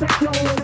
Techno